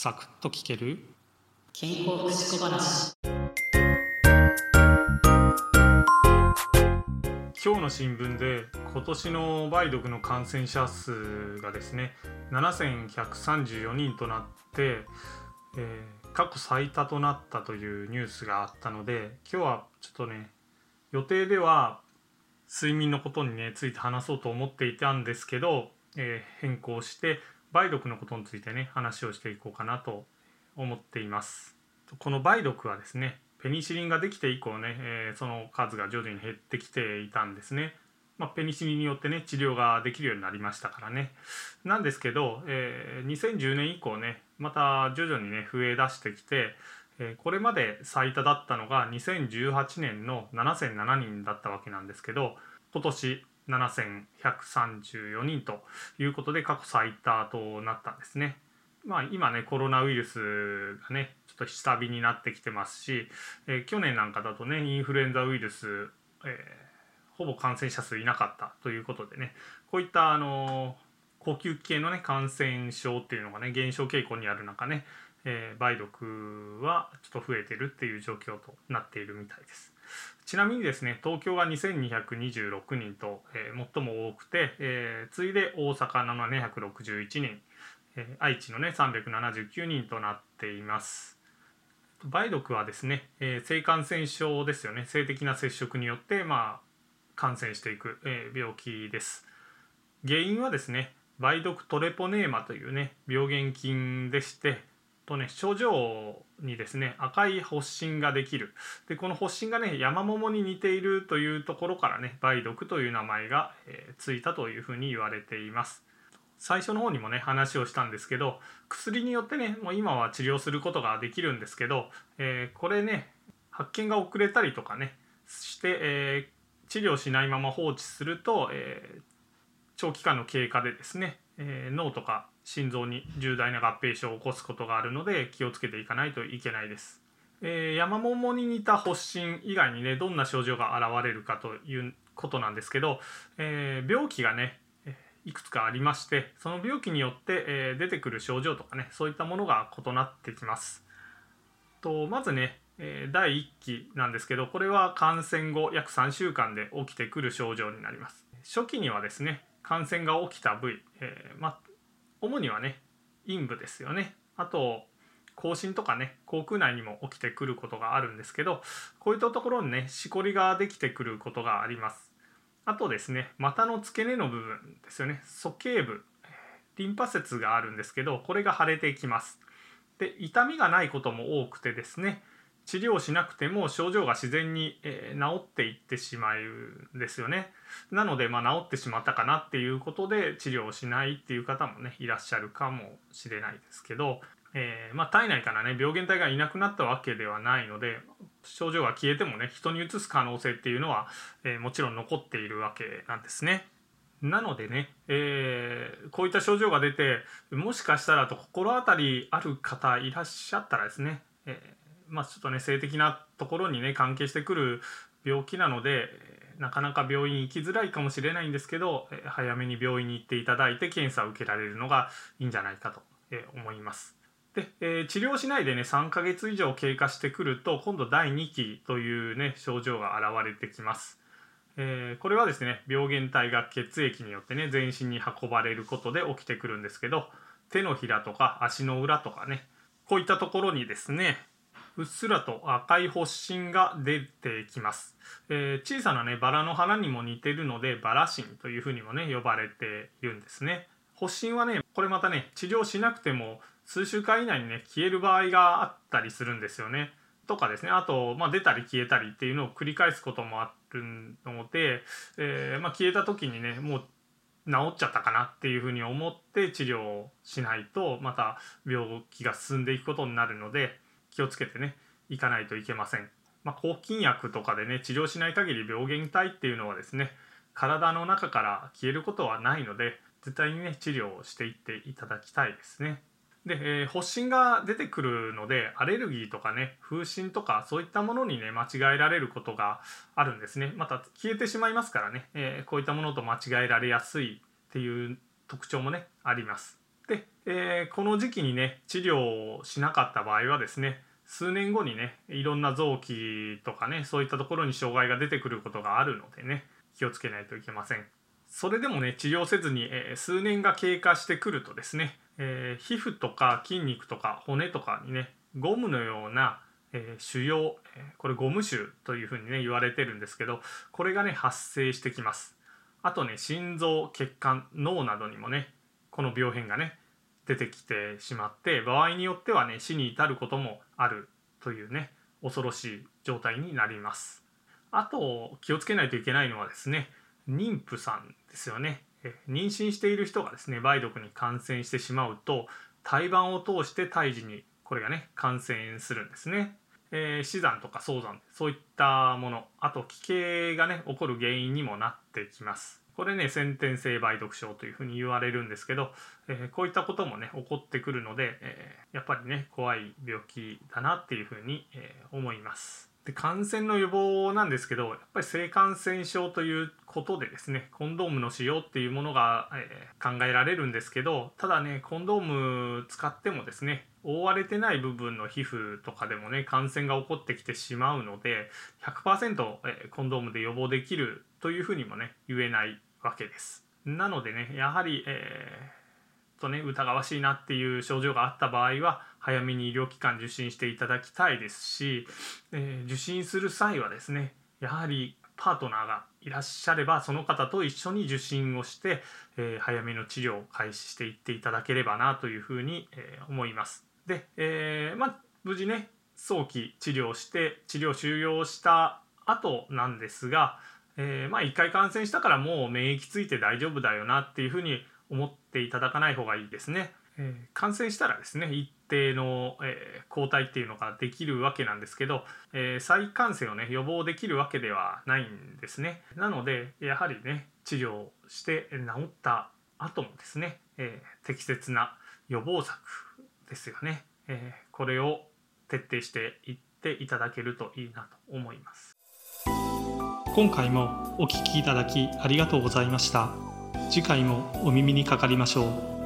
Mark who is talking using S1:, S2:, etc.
S1: サクッと聞ける？
S2: 健康福祉小話。
S1: 今日の新聞で今年の梅毒の感染者数がですね7134人となって、えー、過去最多となったというニュースがあったので今日はちょっとね予定では睡眠のことにねついて話そうと思っていたんですけど、えー、変更して梅毒のことについてね話をしていこうかなと思っています。この梅毒はですねペニシリンができて以降ね、えー、その数が徐々に減ってきていたんですね。まあ、ペニシリンによってね治療ができるようになりましたからね。なんですけど、えー、2010年以降ねまた徐々にね増え出してきて、えー、これまで最多だったのが2018年の7007人だったわけなんですけど今年7134人ということで過去最多となったんですね。まあ、今ねコロナウイルスがねちょっと下火になってきてますし、えー、去年なんかだとねインフルエンザウイルス、えー、ほぼ感染者数いなかったということでねこういったあの呼吸器系のね感染症っていうのがね減少傾向にある中ね、えー、梅毒はちょっと増えてるっていう状況となっているみたいです。ちなみにですね東京が2226人と、えー、最も多くて、えー、次いで大阪761人、えー、愛知のね379人となっています。梅毒はですね、えー、性感染症ですよね。性的な接触によってまあ感染していく、えー、病気です。原因はですね梅毒トレポネーマというね病原菌でしてとね症状にですね赤い発疹ができる。でこの発疹がね山桃に似ているというところからね梅毒という名前が、えー、ついたというふうに言われています。最初の方にもね話をしたんですけど薬によってねもう今は治療することができるんですけど、えー、これね発見が遅れたりとかねして、えー、治療しないまま放置すると、え長期間の経過でですね、え脳とか心臓に重大な合併症を起こすことがあるので気をつけていかないといけないです。えー、山桃に似た発疹以外にねどんな症状が現れるかということなんですけど、えー、病気がねいくつかありましてその病気によって、えー、出てくる症状とかねそういったものが異なってきます。とまずね、え第1期なんですけどこれは感染後約3週間で起きてくる症状になります。初期にはですね感染が起きた部位、えー、ま主にはね陰部ですよね。あと口唇とかね口腔内にも起きてくることがあるんですけどこういったところにねしこりができてくることがあります。あとですね股の付け根の部分ですよね。鼠径部リンパ節があるんですけどこれが腫れてきます。で痛みがないことも多くてですね治療しなくても症状が自然に、え、治っていってしまうんですよね。なので、まあ、治ってしまったかなっていうことで治療をしないっていう方もねいらっしゃるかもしれないですけど、えー、まあ、体内からね病原体がいなくなったわけではないので症状が消えてもね人にうつす可能性っていうのは、えー、もちろん残っているわけなんですね。なのでね、えー、こういった症状が出てもしかしたらと心当たりある方いらっしゃったらですね、えーまあ、ちょっとね性的なところにね関係してくる病気なのでなかなか病院行きづらいかもしれないんですけど早めに病院に行っていただいて検査を受けられるのがいいんじゃないかと思います。で、えー、治療しないでね3ヶ月以上経過してくると今度第2期というね症状が現れてきます。えー、これはですね病原体が血液によってね全身に運ばれることで起きてくるんですけど手のひらとか足の裏とかねこういったところにですねうっすらと赤い発疹が出てきます、えー、小さなねバラの花にも似てるのでバラ疹というふうにもね呼ばれているんですね。発疹はねこれまたね治療しなくても数週間以内にね消える場合があったりするんですよね。とかですね。あと、まあ、出たり消えたりっていうのを繰り返すこともあるので、えー、まあ、消えた時にねもう治っちゃったかなっていうふうに思って治療をしないとまた病気が進んでいくことになるので気をつけてねいかないといけません。まあ、抗菌薬とかでね治療しない限り病原体っていうのはですね体の中から消えることはないので絶対にね治療をしていっていただきたいですね。で、えー、発疹が出てくるのでアレルギーとかね風疹とかそういったものにね間違えられることがあるんですねまた消えてしまいますからね、えー、こういったものと間違えられやすいっていう特徴もねありますで、えー、この時期にね治療をしなかった場合はですね数年後にねいろんな臓器とかねそういったところに障害が出てくることがあるのでね気をつけないといけません。それでもね治療せずに、えー、数年が経過してくるとですね、えー、皮膚とか筋肉とか骨とかにねゴムのような、え、腫瘍えこれゴム腫というふうにね言われてるんですけどこれがね発生してきますあとね心臓血管脳などにもねこの病変がね出てきてしまって場合によってはね死に至ることもあるというね恐ろしい状態になります。あと気をつけないといけないのはですね妊婦さんですよね。妊娠している人がですね梅毒に感染してしまうと胎盤を通して胎児にこれがね感染するんですね、えー、死産とか早産そういったものあと奇形がね起こる原因にもなってきます。これね先天性梅毒症というふうに言われるんですけど、えー、こういったこともね起こってくるので、えー、やっぱりね怖い病気だなっていうふうに、え思います。で感染の予防なんですけどやっぱり性感染症ということでですねコンドームの使用っていうものが、え、考えられるんですけどただねコンドーム使ってもですね覆われてない部分の皮膚とかでもね感染が起こってきてしまうので100%、え、コンドームで予防できるというふうにもね言えないわけです。なのでねやはり、えー、とね疑わしいなっていう症状があった場合は早めに医療機関受診していただきたいですし、えー、受診する際はですねやはりパートナーがいらっしゃればその方と一緒に受診をして、えー、早めの治療を開始していっていただければなというふうに、えー、思います。で、えー、まあ、無事ね早期治療して治療終了した後なんですが、えまあ、1回感染したからもう免疫ついて大丈夫だよなっていうふうに思っていただかない方がいいですね。え感染したらですね一定の、え抗体っていうのができるわけなんですけど、え再感染をね予防できるわけではないんですねなのでやはりね治療して治った後もですね、え適切な予防策ですよね、えこれを徹底していっていただけるといいなと思います。
S3: 今回もお聴きいただきありがとうございました。次回もお耳にかかりましょう。